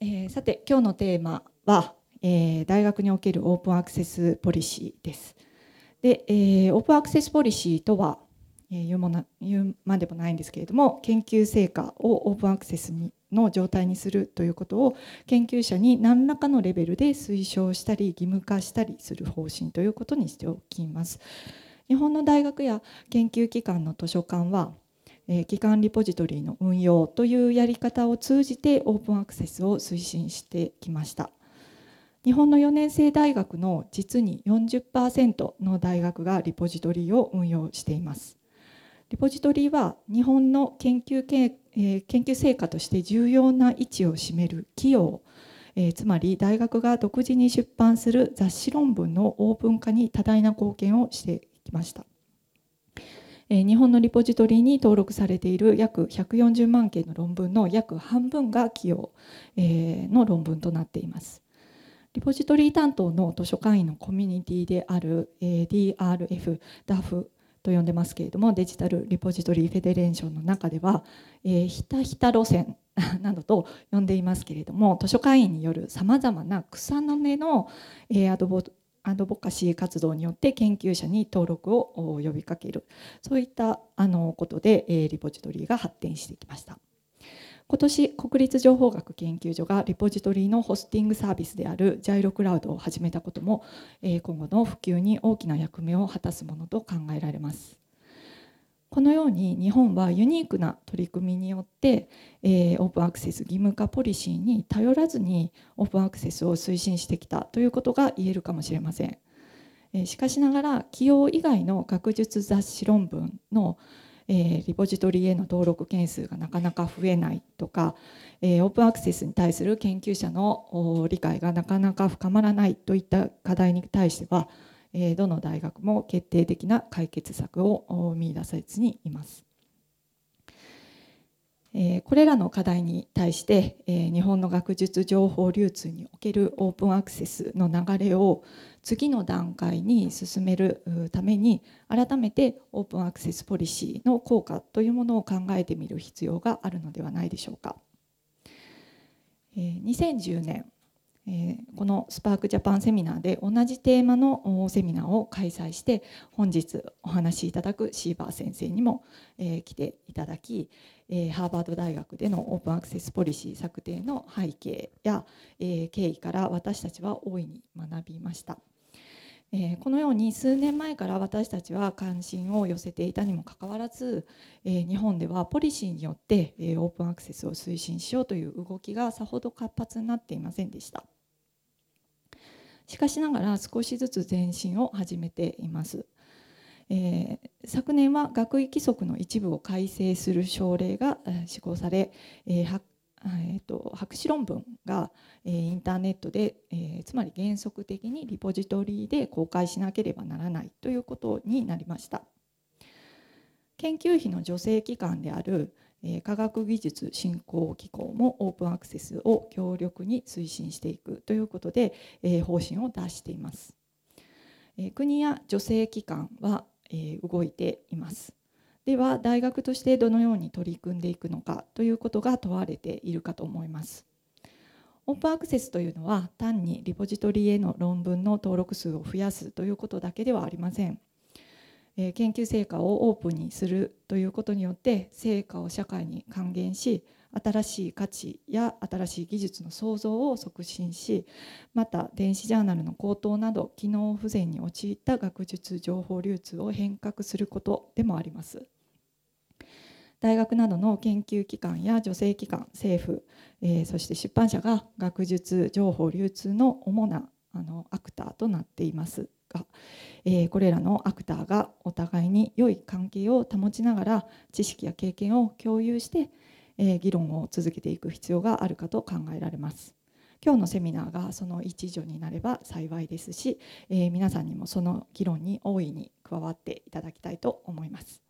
えー、さて今日のテーマは、えー、大学におけるオープンアクセスポリシーです。で、えー、オープンアクセスポリシーとは、えー、言うもな言うまでもないんですけれども研究成果をオープンアクセスにの状態にするということを研究者に何らかのレベルで推奨したり義務化したりする方針ということにしておきます。日本の大学や研究機関の図書館はえ機関リポジトリの運用というやり方を通じてオープンアクセスを推進してきました。日本の4年生大学の実に40%の大学がリポジトリを運用しています。リポジトリは日本の研究け、え研究成果として重要な位置を占める企業えつまり大学が独自に出版する雑誌論文のオープン化に多大な貢献をしてきました。日本のリポジトリに登録されている約140万件の論文の約半分が企業の論文となっています。リポジトリ担当の図書館員のコミュニティである DRF、DAF と呼んでますけれどもデジタルリポジトリフェデレーションの中では、えひたひた路線 などと呼んでいますけれども図書館員によるさまざまな草の根の、えアドボアドボカシー活動によって研究者に登録を呼びかける。そういったあのことで、えリポジトリが発展してきました。今年国立情報学研究所がリポジトリのホスティングサービスであるジャイロクラウドを始めたことも、え今後の普及に大きな役目を果たすものと考えられます。このように日本はユニークな取り組みによって、えー、オープンアクセス義務化ポリシーに頼らずにオープンアクセスを推進してきたということが言えるかもしれません。えー、しかしながら企業以外の学術雑誌論文の、えー、リポジトリへの登録件数がなかなか増えないとか、え、オープンアクセスに対する研究者の理解がなかなか深まらないといった課題に対してはどの大学も決定的な解決策を見出さずにいます。これらの課題に対して日本の学術情報流通におけるオープンアクセスの流れを次の段階に進めるために改めてオープンアクセスポリシーの効果というものを考えてみる必要があるのではないでしょうか。2010年えこのスパークジャパンセミナーで同じテーマのセミナーを開催して本日お話しいただくシーバー先生にも、え来ていただき、えハーバード大学でのオープンアクセスポリシー策定の背景や、え経緯から私たちは大いに学びました。えこのように数年前から私たちは関心を寄せていたにもかかわらず、え日本ではポリシーによって、えオープンアクセスを推進しようという動きがさほど活発になっていませんでした。しかしながら少しずつ前進を始めています。えー、昨年は学位規則の一部を改正する省令が施行され、えーえーと、博士論文が、えー、インターネットで、えー、つまり原則的にリポジトリで公開しなければならないということになりました。研究費の助成機関である科学技術振興機構もオープンアクセスを強力に推進していくということで方針を出しています。国や助成機関は動いています。では大学としてどのように取り組んでいくのかということが問われているかと思います。オープンアクセスというのは単にリポジトリへの論文の登録数を増やすということだけではありません。研究成果をオープンにするということによって成果を社会に還元し新しい価値や新しい技術の創造を促進しまた電子ジャーナルの高騰など機能不全に陥った学術情報流通を変革することでもあります。大学などの研究機関や助成機関政府、えー、そして出版社が学術情報流通の主なあのアクターとなっていますが、えー、これらのアクターが互いに良い関係を保ちながら知識や経験を共有して、えー、議論を続けていく必要があるかと考えられます。今日のセミナーがその一助になれば幸いですし、えー、皆さんにもその議論に大いに加わっていただきたいと思います。